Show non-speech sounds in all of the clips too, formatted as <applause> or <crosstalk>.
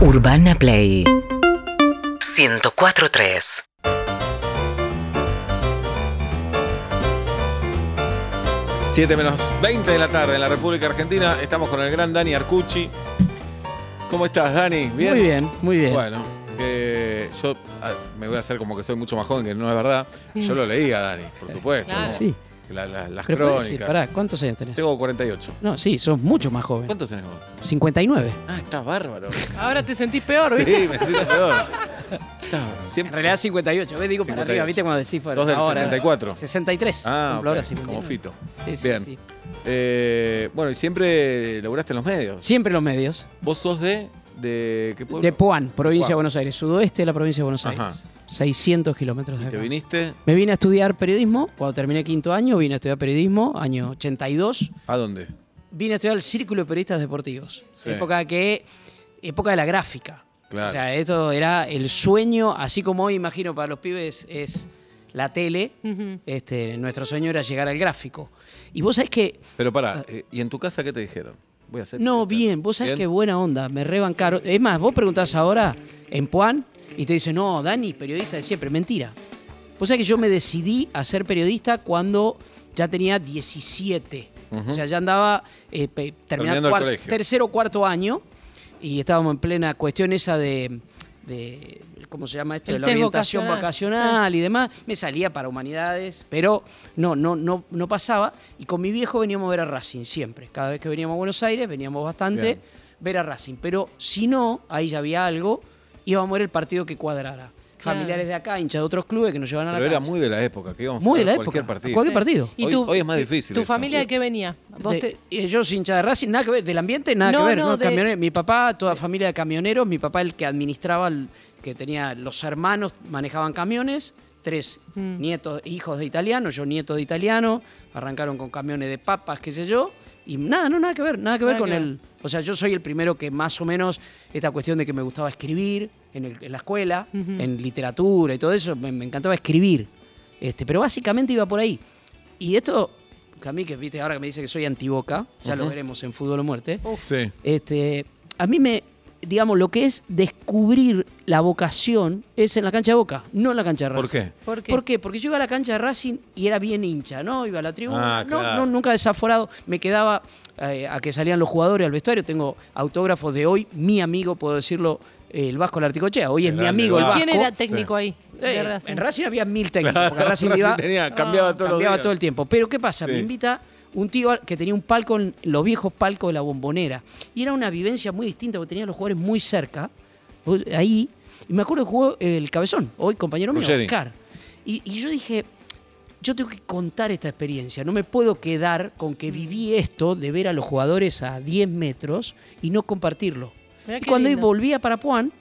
Urbana Play 104.3 7 menos 20 de la tarde en la República Argentina. Estamos con el gran Dani Arcucci. ¿Cómo estás, Dani? ¿Bien? Muy bien, muy bien. Bueno, eh, yo ah, me voy a hacer como que soy mucho más joven, que no es verdad. Yo lo leía, Dani, por supuesto. Claro. Sí. La- la- las Pero puedes decir, crónicas. pará, ¿cuántos años tenés? Tengo 48. No, sí, sos mucho más joven. ¿Cuántos tenés vos? 59. Ah, estás bárbaro. Ahora te sentís peor, ¿viste? Sí, me siento peor. Estás En siempre. realidad 58. Ves, digo para 58. arriba, ¿viste cuando decís? Sos del ahora? 64. 63. Ah, Cumplo ahora ok, 59. como Fito. Sí, sí, Bien. sí. Eh, bueno, y siempre laburaste en los medios. Siempre los medios. ¿Vos sos de, de qué pueblo? De Puan, provincia de. Buenos Aires. Sudoeste de la provincia de Buenos Aires. Ajá. 600 kilómetros de ¿Y te acá. viniste Me vine a estudiar periodismo. Cuando terminé quinto año, vine a estudiar periodismo, año 82. a dónde? Vine a estudiar el Círculo de Periodistas Deportivos. Sí. Época que. Época de la gráfica. Claro. O sea, esto era el sueño, así como hoy imagino para los pibes es la tele, este, nuestro sueño era llegar al gráfico. Y vos sabés que, Pero pará, eh, ¿y en tu casa qué te dijeron? Voy a hacer. No, bien, vos sabés que buena onda, me rebancaron. Es más, vos preguntás ahora en Puan y te dicen, no, Dani, periodista de siempre. Mentira. Vos sabés que yo me decidí a ser periodista cuando ya tenía 17. O sea, ya andaba eh, Terminando terminando el tercero o cuarto año y estábamos en plena cuestión esa de, de- ¿cómo se llama esto? El de la orientación vocacional, vocacional y demás. Me salía para humanidades, pero no, no, no, no pasaba. Y con mi viejo veníamos a ver a Racing siempre. Cada vez que veníamos a Buenos Aires, veníamos bastante Bien. ver a Racing. Pero si no, ahí ya había algo, íbamos a ver el partido que cuadrara. Familiares de acá, hinchas de otros clubes que nos llevaban a la Pero era muy de la época, que íbamos Muy a de la cualquier época, partido. cualquier partido. ¿Y Hoy- tu- hoy es más difícil ¿Tu eso. familia de qué venía? ¿Vos De- te- yo soy hincha de Racing, nada que ver, del ambiente nada No, que ver. no, ¿no? de- Camionero- Mi papá, toda familia de camioneros, mi papá el que administraba, el- que tenía los hermanos, manejaban camiones, tres Mm. nietos, hijos de italianos, yo nieto de italiano, arrancaron con camiones de papas, qué sé yo, y nada, no, nada que ver, nada que ver con que el... O sea, yo soy el primero que más o menos, esta cuestión de que me gustaba escribir en, el- en la escuela, en literatura y todo eso, me, me encantaba escribir. Este, pero básicamente iba por ahí. Y esto, que a mí que viste ahora que me dice que soy antiboca, ya lo veremos en Fútbol o Muerte. Sí. Este, a mí me, digamos, lo que es descubrir la vocación es en la cancha de Boca, no en la cancha de Racing. ¿Por qué? ¿Por qué? ¿Por qué? Porque yo iba a la cancha de Racing y era bien hincha, ¿no? Iba a la tribuna, Ah, no, claro. no, nunca desaforado. Me quedaba eh, a que salían los jugadores al vestuario. Tengo autógrafos de hoy, mi amigo, puedo decirlo, el Vasco Larticochea. Hoy es mi amigo el Vasco. ¿Quién era técnico ahí? Eh, Racing? en Racing había mil <laughs> técnicos, Claro, porque Racing Racing iba- tenía- cambiaba todos los cambiaba días. todo el tiempo. Pero ¿qué pasa? Sí. Me invita un tío que tenía un palco en los viejos palcos de la bombonera. Y era una vivencia muy distinta porque tenía los jugadores muy cerca, ahí. Y me acuerdo que jugó el cabezón, hoy compañero mío, Ruggeri. Oscar. Y, y yo dije, yo tengo que contar esta experiencia. No me puedo quedar con que viví esto de ver a los jugadores a 10 metros y no compartirlo. Mirá Y cuando lindo. volvía para Puan,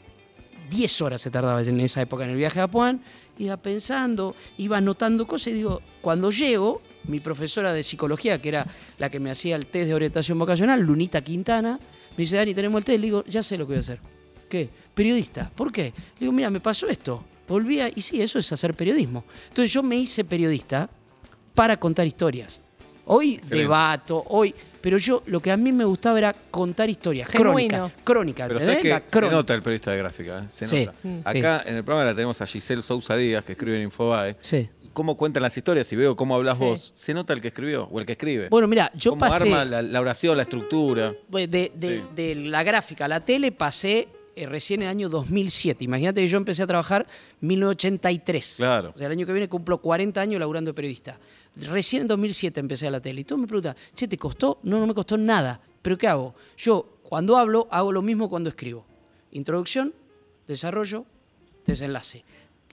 10 horas se tardaba en esa época en el viaje a Puan, iba pensando, iba anotando cosas y digo, cuando llego, mi profesora de psicología, que era la que me hacía el test de orientación vocacional, Lunita Quintana, me dice, Dani, tenemos el test, le digo, ya sé lo que voy a hacer. ¿Qué? Periodista. ¿Por qué? Le digo, mira, me pasó esto. Volvía, y sí, eso es hacer periodismo. Entonces yo me hice periodista para contar historias. Hoy Excelente. debato, hoy. Pero yo lo que a mí me gustaba era contar historias. Genuino. Crónica. Crónica. Pero sabes que La se nota el periodista de gráfica, ¿eh? Se Sí. nota. Acá en el programa la tenemos a Giselle Sousa Díaz, que escribe en Infobae. Sí. Cómo cuentan las historias y veo cómo hablas Sí. vos, se nota el que escribió o el que escribe. Bueno, mira, yo cómo pasé arma la, la oración, la estructura. de, de- Sí. de la gráfica a la tele, pasé eh, recién en el año 2007. Imagínate que yo empecé a trabajar en 1983. Claro. O sea, el año que viene cumplo 40 años laburando de periodista. Recién en 2007 empecé a la tele. Y todo me pregunta, che, ¿te costó? No, no me costó nada. ¿Pero qué hago? Yo, cuando hablo, hago lo mismo cuando escribo. Introducción, desarrollo, desenlace.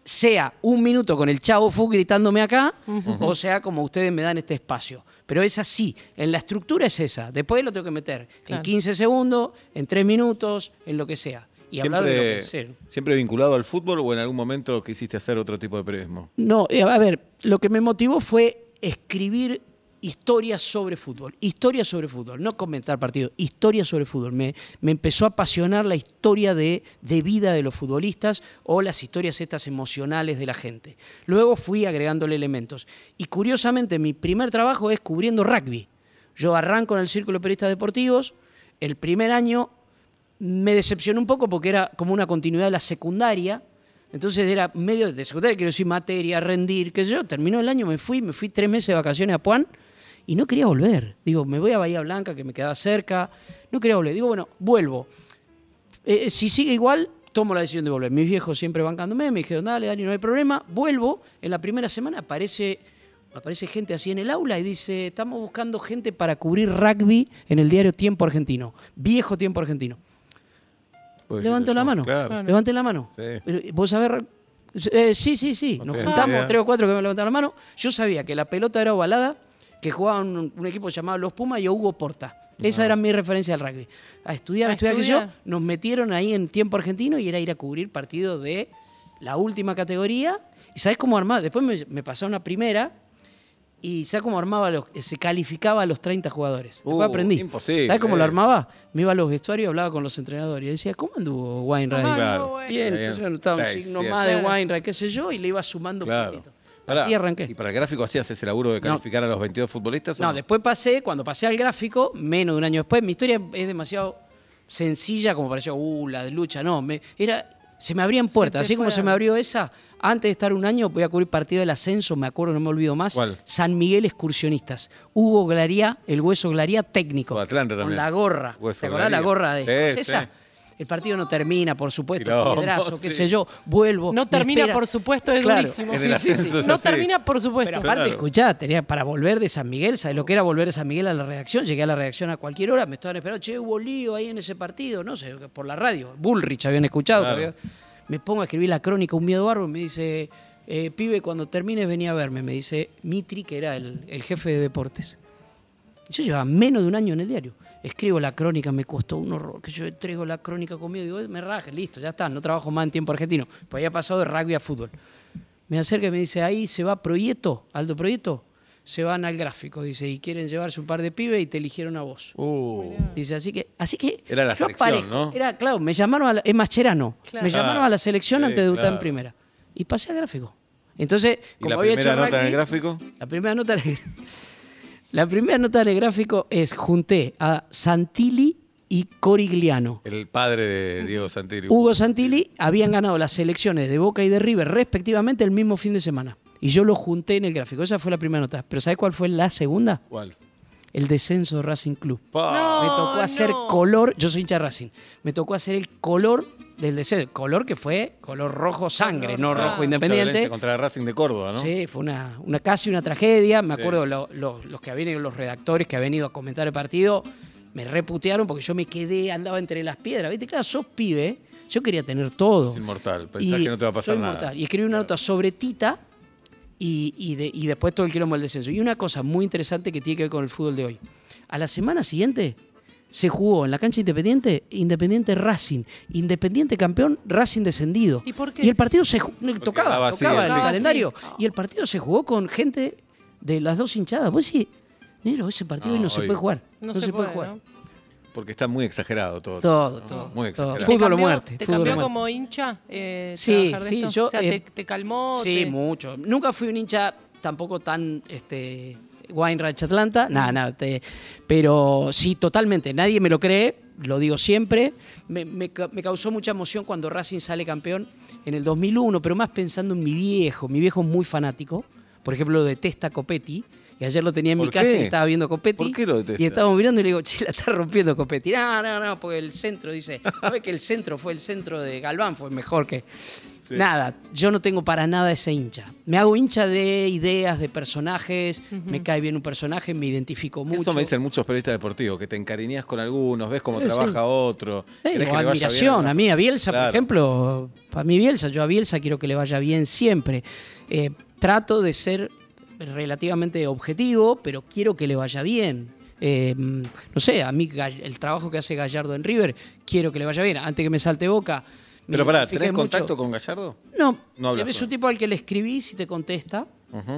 Sea un minuto con el chavo Fu gritándome acá, o sea como ustedes me dan este espacio. Pero es así, en la estructura es esa. Después lo tengo que meter en Claro. 15 segundos, en 3 minutos, en lo que sea. Y hablar de lo que Siempre, siempre vinculado al fútbol o en algún momento quisiste hacer otro tipo de periodismo. No, eh, a ver, lo que me motivó fue escribir historias sobre fútbol. Historias sobre fútbol, no comentar partidos, historias sobre fútbol. Me, me empezó a apasionar la historia de, de vida de los futbolistas o las historias estas emocionales de la gente. Luego fui agregándole elementos. Y curiosamente, mi primer trabajo es cubriendo rugby. Yo arranco en el Círculo de Periodistas Deportivos, el primer año me decepcionó un poco porque era como una continuidad de la secundaria. Entonces era medio de secundaria, quiero decir, materia, rendir, qué sé yo. Terminó el año, me fui, me fui tres meses de vacaciones a Puan y no quería volver. Digo, me voy a Bahía Blanca, que me quedaba cerca. No quería volver. Digo, bueno, vuelvo. Eh, si sigue igual, tomo la decisión de volver. Mis viejos siempre bancándome, me dijeron, dale, Dani, no hay problema. Vuelvo. En la primera semana aparece, aparece gente así en el aula y dice, estamos buscando gente para cubrir rugby en el diario Tiempo Argentino. Viejo Tiempo Argentino. Pues, la mano. Claro. Levanten la mano. Sí. Pero, ¿Vos sabés? Eh, sí, sí, sí. No Nos juntamos tres o cuatro que me levantaron la mano. Yo sabía que la pelota era ovalada, que jugaban un, un equipo llamado Los Pumas y Hugo Porta. Esa era mi referencia al rugby. A estudiar, a estudiar, que yo. Nos metieron ahí en tiempo argentino y era ir a cubrir partidos de la última categoría. ¿Y sabes cómo armaba? Después me, me pasaron a primera y ¿sabes cómo armaba? Los, se calificaba a los 30 jugadores. Después Uh, aprendí. imposible. ¿Sabes cómo lo armaba? Me iba a los vestuarios y hablaba con los entrenadores. Y decía, ¿cómo anduvo Weinreich? Ajá. Claro. Bien, Bien. entonces anotaba un signo más de. Weinreich, qué sé yo, y le iba sumando Claro. Pará, Así arranqué. ¿Y para el gráfico hacías ese laburo de calificar a los 22 futbolistas? o No, después pasé, cuando pasé al gráfico, menos de un año después, mi historia es demasiado sencilla como pareció, uh, la de lucha, no, me, era, se me abrían puertas, así como se me abrió esa, antes de estar un año voy a cubrir partido del ascenso, me acuerdo, no me olvido más, ¿Cuál? San Miguel Excursionistas, Hugo Glaría, el hueso Glaría técnico, O Atlanta con la gorra, Hueso ¿te acordás la gorra de Sí, esa? sí. El partido no termina, por supuesto, Quilombo, piedrazo, qué sí. sé yo, vuelvo. No termina, por supuesto, es Claro. durísimo. Sí, sí, sí. ascenso es No así. termina, por supuesto. Pero aparte, Claro. escuchá, tenía para volver de San Miguel, ¿sabes lo que era volver de San Miguel a la redacción? Llegué a la redacción a cualquier hora, me estaban esperando, che, hubo lío ahí en ese partido, no sé, por la radio. Bullrich habían escuchado. Claro. porque- Me pongo a escribir la crónica, un miedo bárbaro, y me dice, eh, pibe, cuando termines venía a verme, me dice Mitri, que era el, el jefe de deportes. Yo llevaba menos de un año en el diario. Escribo la crónica, me costó un horror, que yo entrego la crónica conmigo, digo, "Eh, me raje, listo, ya está, no trabajo más en tiempo argentino. Pues había pasado de rugby a fútbol. Me acerca y me dice, ahí se va Proyecto, Aldo Proyecto, se van al gráfico, dice, y quieren llevarse un par de pibes y te eligieron a vos. Uh, Dice, así que, así que. Era la selección, aparezco. ¿no? Era, claro, me llamaron a la, es Mascherano. Claro. Me llamaron Ah, a la selección sí, antes de debutar claro. en primera. Y pasé al gráfico. Entonces, ¿Y como la había primera hecho nota en el rugby, gráfico? La primera nota del- La primera nota del gráfico es junté a Santilli y Corigliano. El padre de Diego Santilli. Hugo Santilli habían ganado las selecciones de Boca y de River respectivamente el mismo fin de semana. Y yo lo junté en el gráfico. Esa fue la primera nota. Pero ¿sabes cuál fue la segunda? ¿Cuál? El descenso de Racing Club. No. Me tocó hacer no. color, yo soy hincha de Racing, me tocó hacer el color del descenso, color que fue color rojo sangre, Color, no ah. rojo Mucha independiente. violencia contra el Racing de Córdoba, ¿no? Sí, fue una, una casi una tragedia. Me Sí. acuerdo lo- lo- los que habían ido, los redactores que habían ido a comentar el partido, me reputearon porque yo me quedé, andaba entre las piedras. ¿Viste? Claro, sos pibe, yo quería tener todo. Sos inmortal, pensás que no te va a pasar soy nada. inmortal. Y escribí una nota sobre Tita y, y de- y después todo el quilombo del descenso. Y una cosa muy interesante que tiene que ver con el fútbol de hoy. A la semana siguiente se jugó en la cancha Independiente, Independiente Racing, Independiente campeón, Racing descendido. ¿Y por qué? Y el partido se ju- tocaba, tocaba el calendario. Así. Y el partido se jugó con gente de las dos hinchadas. Vos decís, Negro, ese partido No, hoy no se puede jugar. No, se, puede, ¿no? Porque está muy exagerado todo. Todo, ¿no? todo. Muy exagerado. ¿Te Fútbol o cambió- muerte. ¿Te cambió muerte. como hincha? eh, Sí, sí, esto? yo, O sea, eh, te, te calmó. Sí, te- mucho. Nunca fui un hincha tampoco tan este Weinreich Atlanta, nada, nada. te- pero sí, totalmente. Nadie me lo cree, lo digo siempre. Me, me ca- me causó mucha emoción cuando Racing sale campeón en el 2001, pero más pensando en mi viejo. Mi viejo es muy fanático. Por ejemplo, lo detesta Copetti. Y ayer lo tenía en mi ¿Por casa y estaba viendo Copetti. ¿Por qué lo detesta? Y estábamos mirando y le digo, che, la está rompiendo Copetti. No, no, no, porque el centro, dice, no ve que el centro fue el centro de Galván, fue mejor que. Sí. Nada, yo no tengo para nada ese hincha. Me hago hincha de ideas, de personajes, me cae bien un personaje, me identifico mucho. Eso me dicen muchos periodistas deportivos, que te encariñas con algunos, ves cómo sí. trabaja otro. Sí, o que bien admiración, a a mí, a Bielsa, Claro. por ejemplo, para mí Bielsa, yo a Bielsa quiero que le vaya bien siempre. Eh, trato de ser relativamente objetivo, pero quiero que le vaya bien. Eh, no sé, a mí el trabajo que hace Gallardo en River, quiero que le vaya bien. Antes que me salte boca. Pero pará, ¿tenés mucho. contacto con Gallardo? No, No hablas es un tipo al que le escribís y te contesta,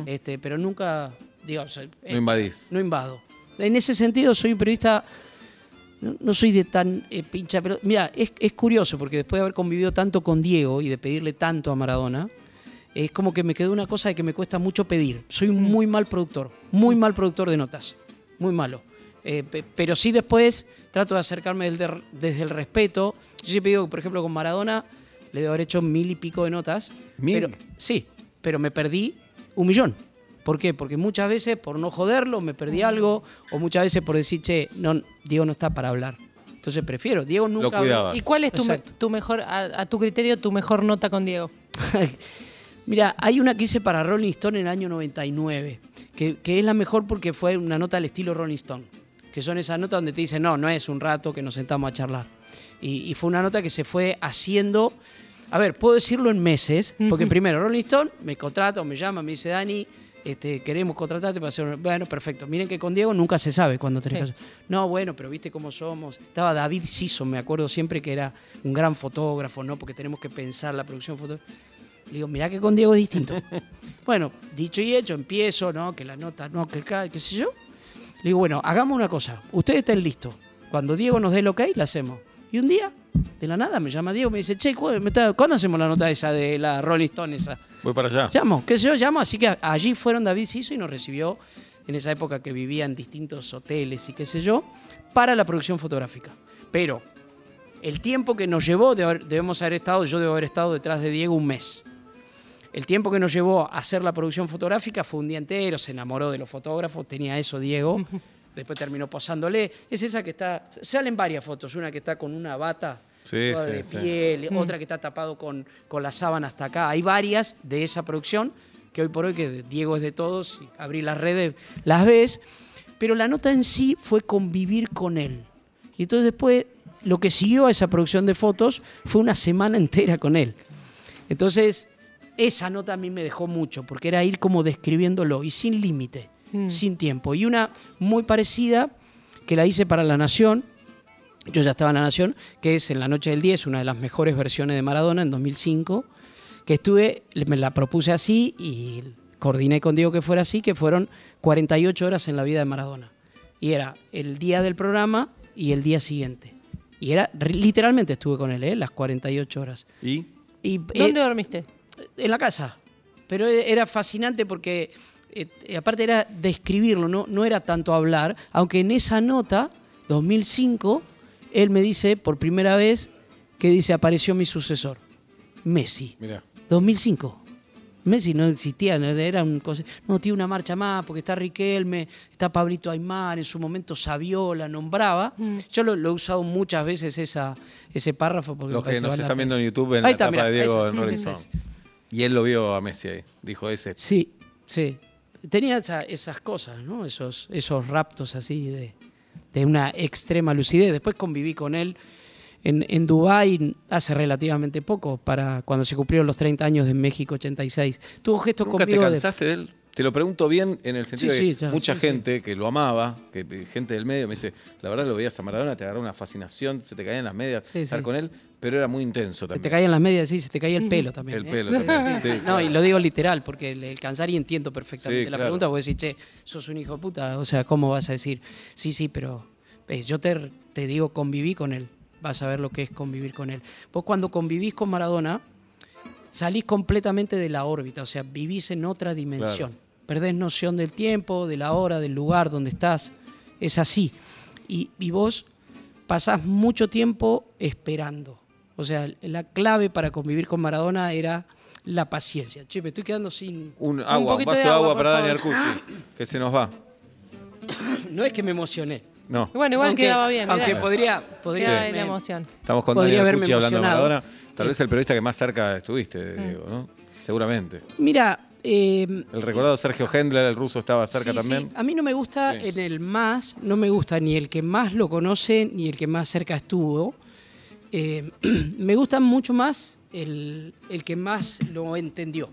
este, pero nunca, sea, No invadís. no invado. En ese sentido, soy un periodista. No, no soy de tan eh, pincha, pero mira, es, es curioso porque después de haber convivido tanto con Diego y de pedirle tanto a Maradona, es como que me quedó una cosa de que me cuesta mucho pedir. Soy un muy mal productor, muy mal productor de notas, muy malo. Eh, pe- pero sí después trato de acercarme desde el respeto. Yo siempre digo, que, por ejemplo, con Maradona le debo haber hecho mil y pico de notas. ¿Mil? Pero, sí, pero me perdí un millón. ¿Por qué? Porque muchas veces por no joderlo me perdí algo o muchas veces por decir, che, no, Diego no está para hablar. Entonces prefiero, Diego nunca... cuidabas. ¿Y cuál es tu, me- Exacto. tu mejor, a, a tu criterio, tu mejor nota con Diego? <laughs> Mira, hay una que hice para Rolling Stone en el año 99, que, que es la mejor porque fue una nota al estilo Rolling Stone, que son esas notas donde te dicen, no, no es un rato que nos sentamos a charlar. Y, y fue una nota que se fue haciendo, a ver, puedo decirlo en meses, porque primero Rolling Stone me contrata o me llama, me dice, Dani, este, queremos contratarte para hacer... un-". Bueno, perfecto. Miren que con Diego nunca se sabe cuándo tenés Sí. No, bueno, pero viste cómo somos. Estaba David Sison, me acuerdo siempre que era un gran fotógrafo, ¿no? Porque tenemos que pensar la producción fotográfica. Le digo, mirá que con Diego es distinto. <laughs> bueno, dicho y hecho, empiezo, ¿no? Que la nota, no, que acá, qué sé yo. Le digo, bueno, hagamos una cosa. Ustedes estén listos. Cuando Diego nos dé el ok, la hacemos. Y un día, de la nada, me llama Diego, me dice, che, ¿cu- me está- ¿cuándo hacemos la nota esa de la Rolling Stone esa? Voy para allá. Llamo, qué sé yo, llamo. Así que allí fueron David Siso y nos recibió en esa época que vivía en distintos hoteles y qué sé yo, para la producción fotográfica. Pero el tiempo que nos llevó, debemos haber estado, yo debo haber estado detrás de Diego un mes. El tiempo que nos llevó a hacer la producción fotográfica fue un día entero, se enamoró de los fotógrafos, tenía eso Diego, <laughs> después terminó posándole. Es esa que está, salen varias fotos, una que está con una bata Sí, toda sí, de sí. piel, otra que está tapado con, con la sábana hasta acá. Hay varias de esa producción que hoy por hoy, que Diego es de todos, y abrí las redes, las ves, pero la nota en sí fue convivir con él. Y entonces después lo que siguió a esa producción de fotos fue una semana <laughs> entera con él. Entonces, esa nota a mí me dejó mucho, porque era ir como describiéndolo y sin límite, Mm. sin tiempo. Y una muy parecida que la hice para La Nación, yo ya estaba en La Nación, que es en la noche del 10, una de las mejores versiones de Maradona en 2005, que estuve, me la propuse así y coordiné con Diego que fuera así, que fueron 48 horas en la vida de Maradona. Y era el día del programa y el día siguiente. Y era, literalmente estuve con él, ¿eh? las 48 horas. ¿Y? Y, ¿Dónde eh, dormiste? En la casa. Pero e- era fascinante porque, eh, eh, aparte era describirlo, no, no era tanto hablar, aunque en esa nota, 2005, él me dice por primera vez que dice, apareció mi sucesor, Messi. Mira. 2005. Messi no existía, era un no tiene una marcha más porque está Riquelme, está Pablito Aymar, en su momento Saviola nombraba. Yo lo, lo he usado muchas veces esa, ese párrafo porque Los que nos están viendo en YouTube en Ahí la está, etapa mirá, de Diego en sí, Y él lo vio a Messi ahí. Dijo ese. Sí, sí. Tenía esa- esas cosas, ¿no? Esos, esos raptos así de, de una extrema lucidez. Después conviví con él en, en Dubái hace relativamente poco, para cuando se cumplieron los 30 años de México 86. Tuvo gestos ¿Nunca te conmigo de- cansaste de él? Te lo pregunto bien en el sentido Sí, de sí, que ya, mucha sí, sí. gente que lo amaba, que gente del medio me dice, la verdad lo veías a Maradona, te agarró una fascinación, se te caían las medias Sí, estar sí. con él, pero era muy intenso Se también. te caían las medias, sí, se te caía el pelo también. El ¿eh? pelo también, sí, No, claro. y lo digo literal, porque el, el cansar y entiendo perfectamente Sí, la claro. pregunta, porque decís, che, sos un hijo de puta, o sea, ¿cómo vas a decir? Sí, sí, pero eh, yo te, te digo, conviví con él, vas a ver lo que es convivir con él. Vos cuando convivís con Maradona, salís completamente de la órbita, o sea, vivís en otra dimensión. Perdés noción del tiempo, de la hora, del lugar donde estás. Es así. Y, y vos pasás mucho tiempo esperando. O sea, la clave para convivir con Maradona era la paciencia. Che, me estoy quedando sin... Un agua, un, poquito vaso de agua, para Dani. Arcucci, que se nos va. <coughs> No es que me emocioné. No, Bueno, igual Aunque- quedaba bien. Aunque mirá. podría... podría me- la emoción. estamos con Podría Dani Arcucci hablando de. Maradona. Tal vez el periodista que más cerca estuviste, Mm. Diego, ¿no? Seguramente. Mira, eh, El recordado Sergio Hendler, el ruso, estaba cerca Sí, también. sí. A mí no me gusta Sí. en el más, no me gusta ni el que más lo conoce ni el que más cerca estuvo. Eh, <clears throat> me gusta mucho más el, el que más lo entendió.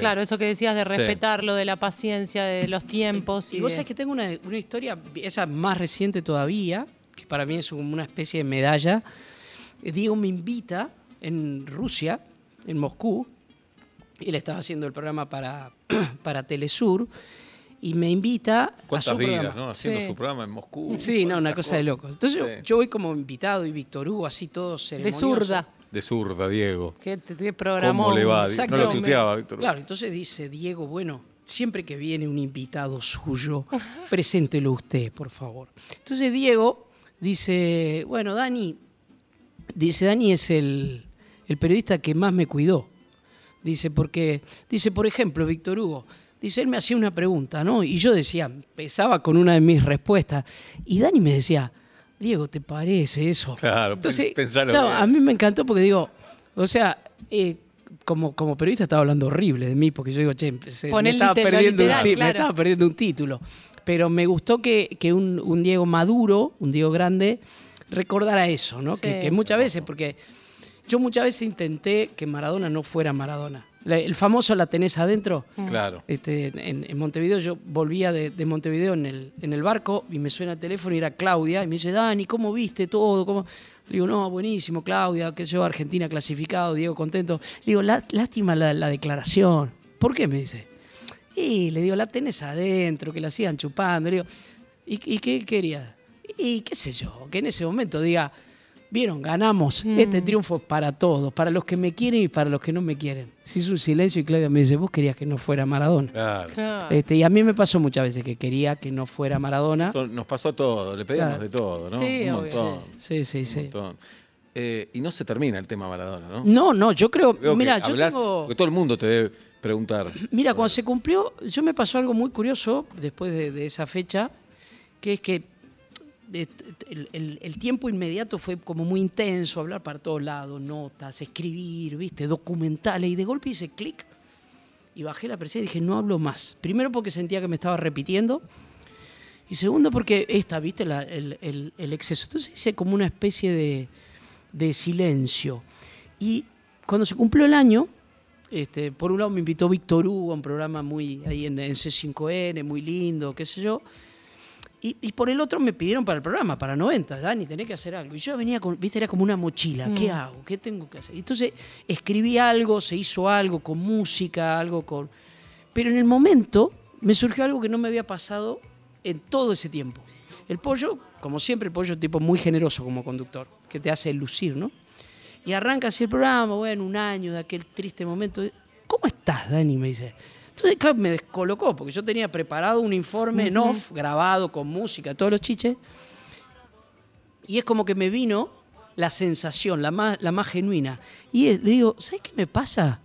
Claro, eso que decías de Sí. respetarlo, de la paciencia, de los tiempos. Y Y, vos de- sabés que tengo una, una historia, esa más reciente todavía, que para mí es una especie de medalla. Diego me invita en Rusia, en Moscú, y le estaba haciendo el programa para, <clears throat> para Telesur, y me invita a ¿Cuántas su vidas, programa. no? Haciendo Sí. su programa en Moscú. Sí, no, una cosa de locos. Entonces yo- Sí. yo, voy como invitado y Víctor Hugo, así todo de ceremonioso. zurda. De zurda, Diego. Que te, te programó. ¿Cómo le va? No lo tuteaba, Víctor. Claro, entonces dice Diego, bueno, siempre que viene un invitado suyo, <laughs> preséntelo usted, por favor. Entonces Diego dice, bueno, Dani, dice, Dani es el, el periodista que más me cuidó. Dice, porque, dice, por ejemplo, Víctor Hugo, dice, él me hacía una pregunta, ¿no? Y yo decía, empezaba con una de mis respuestas, y Dani me decía, Diego, ¿te parece eso? Claro, pensalo claro, bien. a mí me encantó porque digo, o sea, eh, como, como periodista estaba hablando horrible de mí, porque yo digo, che, se- me, estaba perdiendo un literal, ti- me claro. estaba perdiendo un título. Pero me gustó que, que un, un Diego maduro, un Diego grande, recordara eso, ¿no? Que muchas veces, porque yo muchas veces intenté que Maradona no fuera Maradona. La- El famoso la tenés adentro. Claro. Este, en, en Montevideo, yo volvía de, de Montevideo en el, en el barco y me suena el teléfono y era Claudia y me dice, Dani, ¿cómo viste todo? ¿Cómo? Le digo, no, buenísimo, Claudia, que yo, Argentina clasificado, Diego contento. Le digo, "Lá- lástima la, la declaración. ¿Por qué? Me dice. Y le digo, la tenés adentro, que la sigan chupando. Le digo, ¿y, y qué quería? Y qué sé yo, que en ese momento diga, vieron, ganamos, este triunfo es para todos, para los que me quieren y para los que no me quieren. Se hizo un silencio y Claudia me dice, vos querías que no fuera Maradona. Claro. Claro. Este, y a mí me pasó muchas veces que quería que no fuera Maradona. Eso nos pasó todo, le pedimos Claro. de todo, ¿no? Sí, un montón. Sí, sí, un sí. montón. Eh, y no se termina el tema Maradona, ¿no? No, no, yo creo, que mira, yo hablás- tengo... Porque todo el mundo te debe preguntar. <clears throat> Mira, cuando se cumplió, yo me pasó algo muy curioso después de, de esa fecha, que es que el, el- el tiempo inmediato fue como muy intenso, hablar para todos lados, notas, escribir, viste, documentales, y de golpe hice clic y bajé la presión y dije, no hablo más. Primero porque sentía que me estaba repitiendo, y segundo porque esta, viste, La- el, el- exceso. Entonces hice como una especie de, de silencio. Y cuando se cumplió el año, este, por un lado me invitó Víctor Hugo a un programa muy ahí en, en C5N, muy lindo, qué sé yo. Y, y por el otro me pidieron para el programa, para 90, Dani, tenés que hacer algo. Y yo venía con, viste, era como una mochila, ¿qué hago? ¿Qué tengo que hacer? Y entonces escribí algo, se hizo algo con música, algo con... Pero en el momento me surgió algo que no me había pasado en todo ese tiempo. El pollo, como siempre, el pollo es un tipo muy generoso como conductor, que te hace lucir, ¿no? Y arranca así el programa, bueno, un año de aquel triste momento. ¿Cómo estás, Dani? Me dice. Entonces, claro, me descolocó, porque yo tenía preparado un informe en off, grabado con música, todos los chiches. Y es como que me vino la sensación, la más, la más genuina. Y es- le digo, ¿sabes qué me pasa?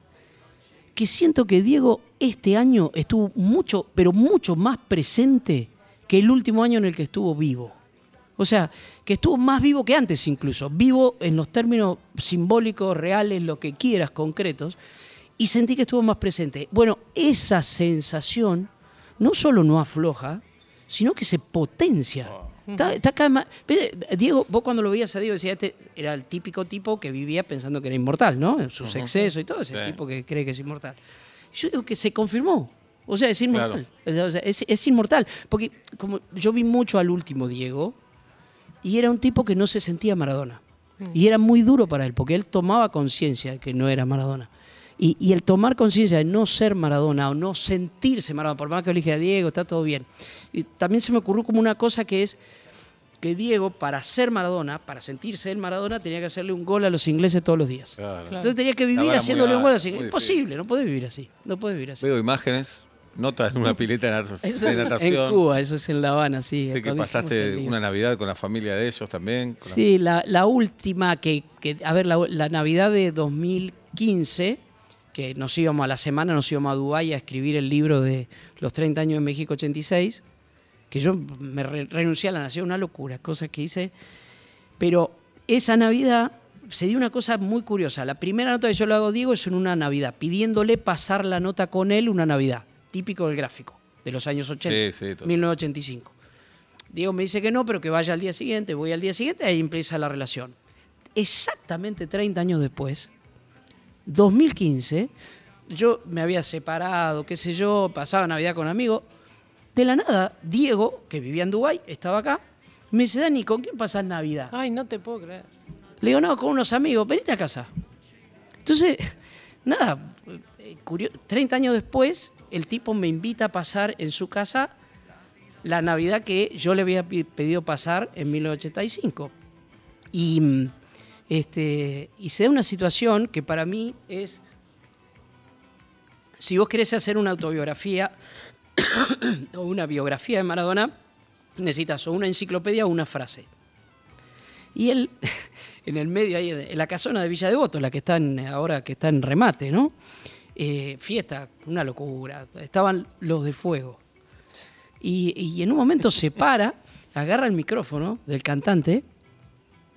Que siento que Diego este año estuvo mucho, pero mucho más presente que el último año en el que estuvo vivo. O sea, que estuvo más vivo que antes incluso, vivo en los términos simbólicos, reales, lo que quieras, concretos, y sentí que estuvo más presente. Bueno, esa sensación no solo no afloja, sino que se potencia. Está, está cada vez más- Diego, vos cuando lo veías a Diego decías, este era el típico tipo que vivía pensando que era inmortal, ¿no? En sus excesos y todo, ese Sí. tipo que cree que es inmortal. Yo digo que se confirmó. O sea, es inmortal. O sea, es, es inmortal. Porque como yo vi mucho al último Diego, y era un tipo que no se sentía Maradona. Y era muy duro para él, porque él tomaba conciencia de que no era Maradona. Y, y el tomar conciencia de no ser Maradona o no sentirse Maradona, por más que elige a Diego, está todo bien. Y también se me ocurrió como una cosa que es que Diego, para ser Maradona, para sentirse el Maradona, tenía que hacerle un gol a los ingleses todos los días. Claro. Entonces tenía que vivir haciéndole un gol a los alta, ingleses. muy Imposible, no puede vivir así. No puede vivir así. Veo imágenes, notas en una pileta de nat- Eso de en natación. Cuba, eso es en La Habana, sí. sé que pasaste una Navidad con la familia de ellos también. Sí, la, la última que, que- a ver, la, la Navidad de 2015, que nos íbamos a la semana, nos íbamos a Dubái a escribir el libro de los 30 años de México 86, que yo me re- renuncié a la nación, una locura, cosas que hice. Pero esa Navidad se dio una cosa muy curiosa. La primera nota que yo le hago a Diego es en una Navidad, pidiéndole pasar la nota con él una Navidad, típico del gráfico, de los años 80, Sí, sí, total. 1985. Diego me dice que no, pero que vaya al día siguiente, voy al día siguiente, ahí empieza la relación. Exactamente 30 años después, 2015, yo me había separado, qué sé yo, pasaba Navidad con amigos. De la nada, Diego, que vivía en Dubái, estaba acá, me dice, Dani, ¿con quién pasas Navidad? Ay, no te puedo creer. Le digo, no, con unos amigos, venite a casa. Entonces, <laughs> nada, eh, curio- 30 años después, el tipo me invita a pasar en su casa la Navidad que yo le había pedido pasar en 1985. Y, este, y se da una situación que para mí es si vos querés hacer una autobiografía <coughs> o una biografía de Maradona, necesitas o una enciclopedia o una frase. Y él, <laughs> en el medio, ahí en la casona de Villa Devoto, la que está en- ahora que está en remate, ¿no? Eh, fiesta, una locura. Estaban los de fuego. Y, y en un momento se para, agarra el micrófono del cantante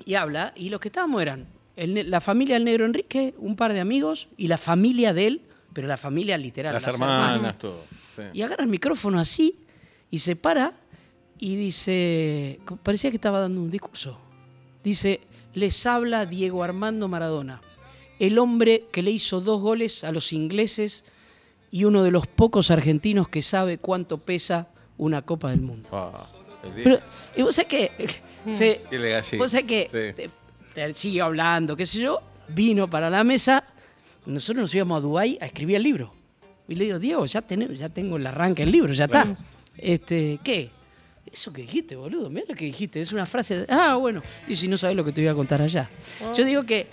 y habla. Y los que estábamos eran el la familia del negro Enrique, un par de amigos y la familia de él, pero la familia literal. Las hermanas, todo. sí. Y agarra el micrófono así y se para y dice, parecía que estaba dando un discurso. Dice, les habla Diego Armando Maradona, el hombre que le hizo dos goles a los ingleses y uno de los pocos argentinos que sabe cuánto pesa una Copa del Mundo. Ah, Pero, ¿y vos sabés qué? Sí, Qué legal, sí. Vos sabés que Sí. te- te siguió hablando, qué sé yo, vino para la mesa, nosotros nos íbamos a Dubái a escribir el libro. Y le digo, Diego, ya, tenemos, ya tengo el arranque del libro, ya está. Este, ¿Qué? Eso que dijiste, boludo, mira lo que dijiste, es una frase. de- ah, bueno, y si no sabes lo que te voy a contar allá. Yo digo que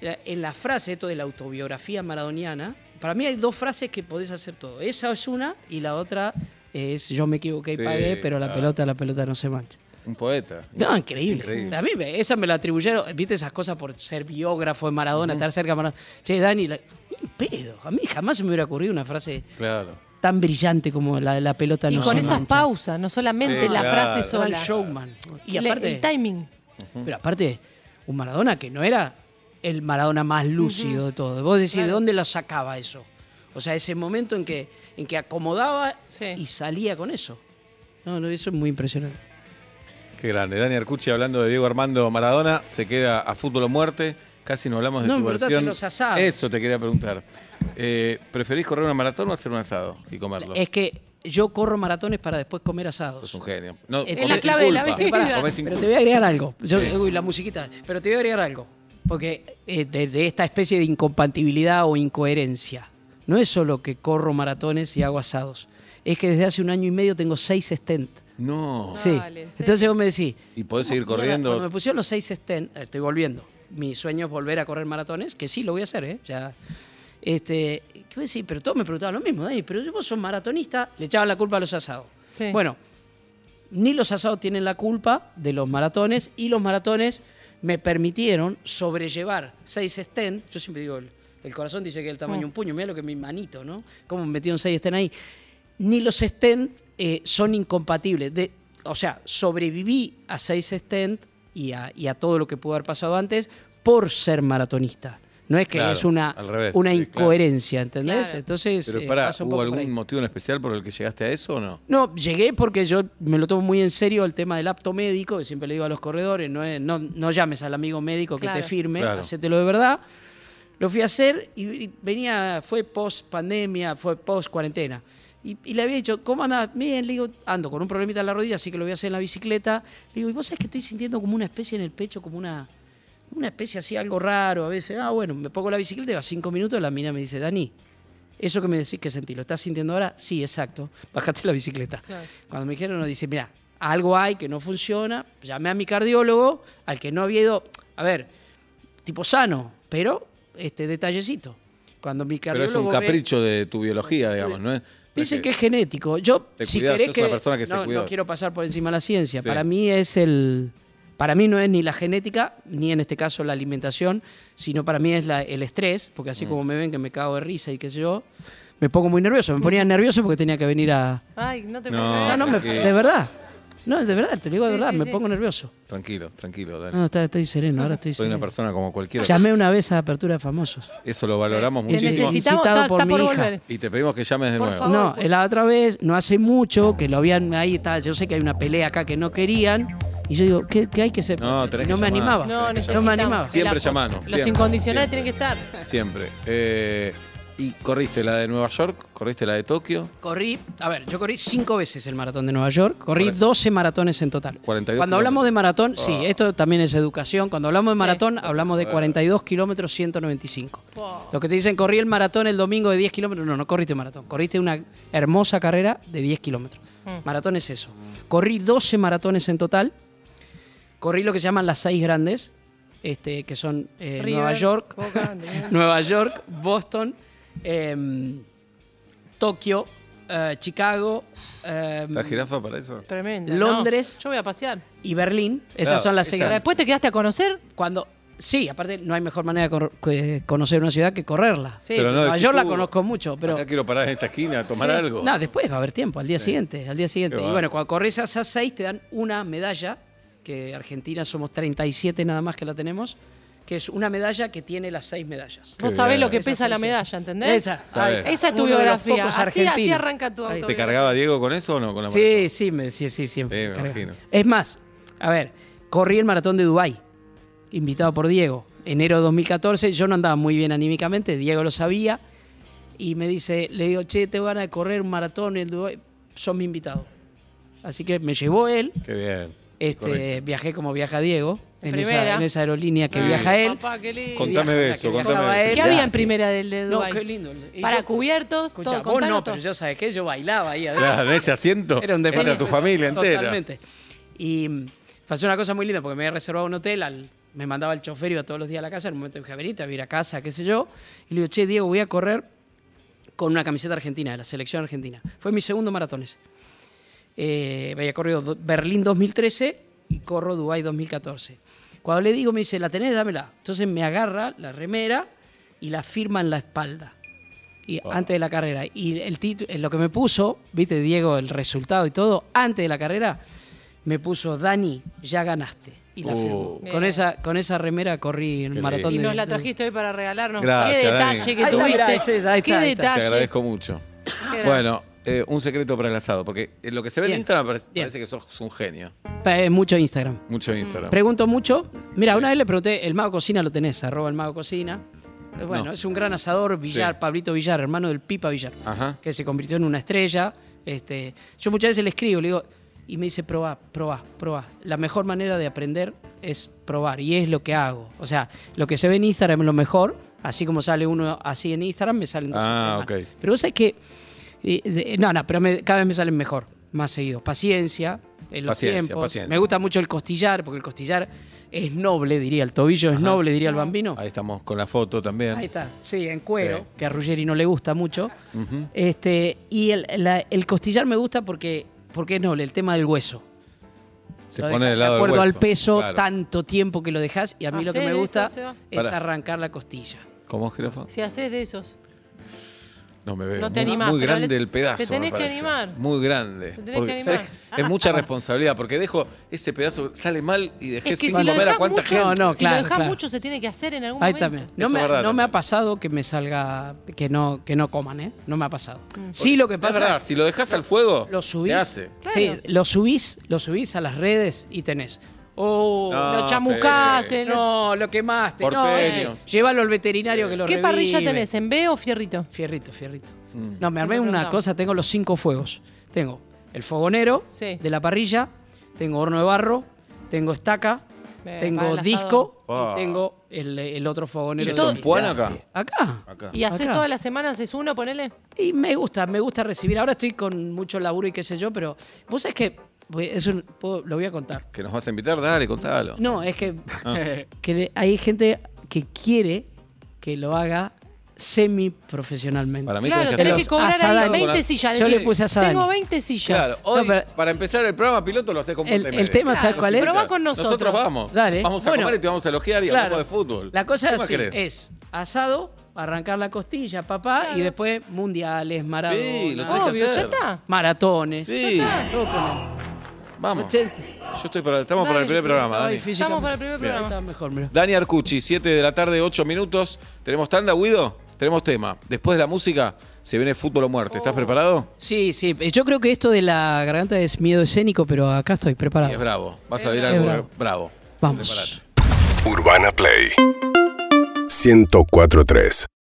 la- en la frase, esto de la autobiografía maradoniana, para mí hay dos frases que podés hacer todo. Esa es una y la otra es yo me equivoqué y Sí, pagué, pero la claro. pelota, la pelota no se mancha. Un poeta. No, increíble. Increíble. A mí me- esa me la atribuyeron, viste esas cosas por ser biógrafo de Maradona, estar cerca de Maradona. Che, Dani, la- en pedo. A mí jamás se me hubiera ocurrido una frase Claro. tan brillante como la de la pelota Y no con esas pausas, no solamente Sí, la claro. frase sola. showman. Y Le- aparte, el timing. pero aparte, un Maradona que no era el Maradona más lúcido de todo. Vos decís, ¿de dónde lo sacaba eso? O sea, ese momento en que, en que acomodaba Sí. y salía con eso. No, no, eso es muy impresionante. Qué grande. Dani Arcucci hablando de Diego Armando Maradona, se queda a fútbol o muerte. Casi no hablamos de No, tu versión. los asados. Eso te quería preguntar. Eh, ¿Preferís correr una maratón o hacer un asado y comerlo? Es que yo corro maratones para después comer asados. Sos un genio. No, Es la clave de la vida. Pero te voy a agregar algo. Yo- uy, la musiquita. Pero te voy a agregar algo. Porque eh, de, de esta especie de incompatibilidad o incoherencia, no es solo que corro maratones y hago asados. Es que desde hace un año y medio tengo seis stent. No. Sí. Entonces vos me decís. ¿Y podés seguir "Mierda, Cuando corriendo? me pusieron los seis eh, estoy volviendo. Mi sueño es volver a correr maratones, que sí lo voy a hacer, ¿eh? Ya. Este, ¿Qué voy a decir? Pero todos me preguntaban lo mismo, Dani, pero vos sos maratonista, le echaban la culpa a los asados. Sí. Bueno, ni los asados tienen la culpa de los maratones y los maratones me permitieron sobrellevar seis stén. Yo siempre digo, el, el corazón dice que es el tamaño de un puño, mira lo que es mi manito, ¿no? ¿Cómo me metieron seis stén ahí? Ni los stén eh, son incompatibles. De, o sea, sobreviví a seis stén y a, y a todo lo que pudo haber pasado antes por ser maratonista. No es que Claro, es una, al revés, una sí, claro. incoherencia, ¿entendés? Claro. Entonces, Pero eh, ¿hubo algún motivo en especial por el que llegaste a eso o no? No, llegué porque yo me lo tomo muy en serio el tema del apto médico, que siempre le digo a los corredores, no, es- no, no llames al amigo médico que te firme, Claro. hacételo de verdad. Lo fui a hacer y, y venía, fue post pandemia, fue post cuarentena. Y, y le había dicho, ¿cómo andás? Bien, le digo, ando con un problemita en la rodilla, así que lo voy a hacer en la bicicleta. Le digo, ¿y vos sabés que estoy sintiendo como una especie en el pecho, como una, una especie así, algo raro a veces? Ah, bueno, me pongo la bicicleta y a cinco minutos la mina me dice, Dani, eso que me decís que sentí, ¿lo estás sintiendo ahora? Sí, exacto. <laughs> Bájate la bicicleta. Claro. Cuando me dijeron, nos dice, mira, algo hay que no funciona. Llamé a mi cardiólogo, al que no había ido, a ver, tipo sano, pero este detallecito. Cuando mi Pero cardiólogo es un ve- capricho de tu biología, digamos, ¿no es? Dicen que es genético. Yo, Te si cuidás, querés que, una persona que se no, no quiero pasar por encima de la ciencia. Sí. Para mí es el, para mí no es ni la genética, ni en este caso la alimentación, sino para mí es la- el estrés, porque Mm. así como me ven que me cago de risa y qué sé yo, me pongo muy nervioso. Me ponía nervioso porque tenía que venir a, Ay, no te No. no, no, me- de verdad. No, de verdad, te lo digo de Sí, verdad, sí, me sí. pongo nervioso. Tranquilo, tranquilo, Dani. No, está- estoy sereno, ahora estoy Soy una sereno. persona como cualquiera. Llamé una vez a Apertura de Famosos. Eso lo valoramos muchísimo. necesitamos, Incitado está, por está mi por hija. volver. Y te pedimos que llames de Por nuevo. favor. No, pues. la otra vez, no hace mucho, que lo habían, ahí está, yo sé que hay una pelea acá que no querían, y yo digo, ¿qué, qué hay que hacer? No, tenés no que me llamar. animaba. No, necesitamos. me animaba. Siempre llamanos, Los siempre, incondicionales siempre. tienen que estar. Siempre. Eh, ¿Y corriste la de Nueva York? ¿Corriste la de Tokio? Corrí, a ver, yo corrí cinco veces el maratón de Nueva York, corrí Cuarenta- 12 maratones en total. 42 Cuando hablamos de maratón, sí, Oh. esto también es educación, cuando hablamos de Sí. maratón, hablamos de 42 kilómetros 195. Wow. Lo que te dicen, corrí el maratón el domingo de 10 kilómetros, no, no corriste maratón, corriste una hermosa carrera de 10 kilómetros. Mm. Maratón es eso. Corrí 12 maratones en total, corrí lo que se llaman las seis grandes, este, que son eh, River, Nueva York, Boca. Nueva <laughs> York, Boston, em, Tokio, eh, Chicago eh, ¿La jirafa para eso? Tremendo. Londres. Yo voy a pasear. y Berlín. Esas Claro, son las esas. seis. Después te quedaste a conocer. Cuando sí, aparte no hay mejor manera de cor- que conocer una ciudad que correrla. Sí. Pero no Nueva decís, York la "Uh, conozco mucho, pero Acá quiero parar en esta esquina a tomar Sí. algo. No, después va a haber tiempo, al día siguiente, al día siguiente. Qué Y bárbaro. bueno, cuando corres esas seis te dan una medalla, que Argentina somos 37 nada más que la tenemos, que es una medalla que tiene las seis medallas. Qué Vos sabés bien. lo que Esa pesa la medalla, ¿entendés? Esa, Esa es tu biografía. Así- así arranca tu Ahí. ¿Te autobiografía. cargaba Diego con eso o no? Con la Sí, maratón? sí, me, sí, sí, siempre. Sí, me imagino. Es más, a ver, corrí el maratón de Dubái, invitado por Diego, enero de 2014. Yo no andaba muy bien anímicamente, Diego lo sabía, y me dice, le digo, che, tengo ganas de correr un maratón en Dubái, son mi invitado. Así que me llevó él, Qué bien. Este, Correcto. viajé como viaja Diego, en esa, Primera. en esa aerolínea que Ay, viaja él. Papá, qué lindo. Contame de eso, contame viajaba de eso. él. ¿Qué había en primera del de No, Dubái? qué lindo. Y Para yo- cubiertos, Escuchá, todo, vos contanos no, todo. pero yo sabes qué, yo bailaba ahí adentro. Claro, en ese asiento Era un deporte. tu familia <laughs> entera. Totalmente. Y mm, pasó una cosa muy linda porque me había reservado un hotel, al- me mandaba el chofer, iba todos los días a la casa, en un momento dije, vení, te voy a ir a casa, qué sé yo. Y le digo, che, Diego, voy a correr con una camiseta argentina, de la selección argentina. Fue mi segundo maratón ese. Eh, había corrido do- Berlín 2013 y corro Dubái 2014. Cuando le digo, me dice, ¿la tenés? Dámela. Entonces me agarra la remera y la firma en la espalda. Y antes de la carrera. Y el título, lo que me puso, viste, Diego, el resultado y todo, antes de la carrera, me puso, Dani, ya ganaste. Y la Uh. Bien. Con esa, con esa remera corrí el Qué maratón Y de nos la de- trajiste hoy para regalarnos. Gracias, Qué Dani. detalle que Ahí está, mirá, tuviste. ahí Qué está, ahí está. Te detalle. agradezco mucho. Qué Bueno, eh, un secreto para el asado, porque en lo que se ve Bien, en Instagram parece, que sos un genio. Eh, mucho Instagram. Mucho Instagram. Pregunto mucho. Mira, una vez le pregunté, el Mago Cocina lo tenés, arroba el Mago Cocina. Eh, Bueno, No. es un gran asador, Villar, Sí. Pablito Villar, hermano del Pipa Villar, Ajá. que se convirtió en una estrella. Este, yo muchas veces le escribo, le digo, y me dice, probá, probá, probá. La mejor manera de aprender es probar, y es lo que hago. O sea, lo que se ve en Instagram es lo mejor, así como sale uno así en Instagram, me salen dos Ah, ok. Pero vos sabés que, de- no, no, pero me- cada vez me salen mejor, más seguido. Paciencia, en los Paciencia, tiempos. paciencia. Me gusta mucho el costillar, porque el costillar es noble, diría, el tobillo es noble, diría el bambino. Ahí estamos con la foto también. Ahí está, sí, en cuero, Sí. que a Ruggeri no le gusta mucho. Este, y el, la- el costillar me gusta porque, porque es noble, el tema del hueso. Se Lo pone dejás del lado De del acuerdo hueso. al peso, Claro. tanto tiempo que lo dejas, y a mí lo que me gusta eso, es arrancar la costilla. ¿Cómo, jirafa? Si haces de esos. No me veo. No te muy, animás, muy grande le- el pedazo. te tenés me que animar. Muy grande. Te tenés Porque, que animar. ¿sabes? Es mucha responsabilidad porque dejo ese pedazo, sale mal y dejé Es que sin si comer a cuánta mucho, gente. No, no, si claro, lo dejas claro. mucho se tiene que hacer en algún Ahí momento. también. No, me, es verdad no me ha pasado que me salga, que no, que no coman, ¿eh? No me ha pasado. Sí, lo que Es pasa verdad, si lo dejas al fuego, lo subís. se hace. Sí, lo subís, lo subís a las redes y tenés. Oh, No, Lo chamucaste. no, lo quemaste. No, Porteño. ese, llévalo al veterinario que lo ¿Qué revive. parrilla tenés? ¿En B o fierrito? Fierrito, fierrito. Mm. No, me armé Siempre una cosa, tengo los cinco fuegos. Tengo el fogonero Sí. de la parrilla, tengo horno de barro, tengo estaca, Para tengo el disco Ah. y tengo el, el otro fogonero. ¿Y ¿Eso en Puan acá? Acá. Acá. ¿Y haces todas las semanas? ¿Haces uno, ponele? Y me gusta, me gusta recibir. Ahora estoy con mucho laburo y qué sé yo, pero vos sabés que es un- puedo- lo voy a contar. ¿Que nos vas a invitar? Dale, contalo. No, es que, Ah. <laughs> que hay gente que quiere que lo haga semi profesionalmente. Para mí Claro, tenés que tenés que cobrar ahí 20 sillas. Yo le puse asadani. Tengo 20 sillas. Claro, hoy, No, pero- para empezar el programa piloto lo haces con El- el tema, ¿sabes Claro, cuál sí, es? Pero va con nosotros. Nosotros vamos. Dale. Vamos a Bueno. comer y te vamos a elogiar y Claro. hablamos de fútbol. La cosa ¿Qué es, más así, es asado, arrancar la costilla, papá, Claro. y después mundiales, maratones, Sí, lo tenés que Obvio, ya hacer. está. maratones. Sí. Ya está, todo con el Vamos. 80. Yo estoy para, estamos para el primer programa, Dani. Estamos para el primer programa. Está mejor, mira. Dani Arcucci, 7 de la tarde, 8 minutos. ¿Tenemos tanda, Guido? Tenemos tema. Después de la música, se viene fútbol o muerte. Oh. ¿Estás preparado? Sí, sí. Yo creo que esto de la garganta es miedo escénico, pero acá estoy Y preparado. es bravo. Vas a ver algo bravo. bravo. Vamos. Preparate. Urbana Play 1043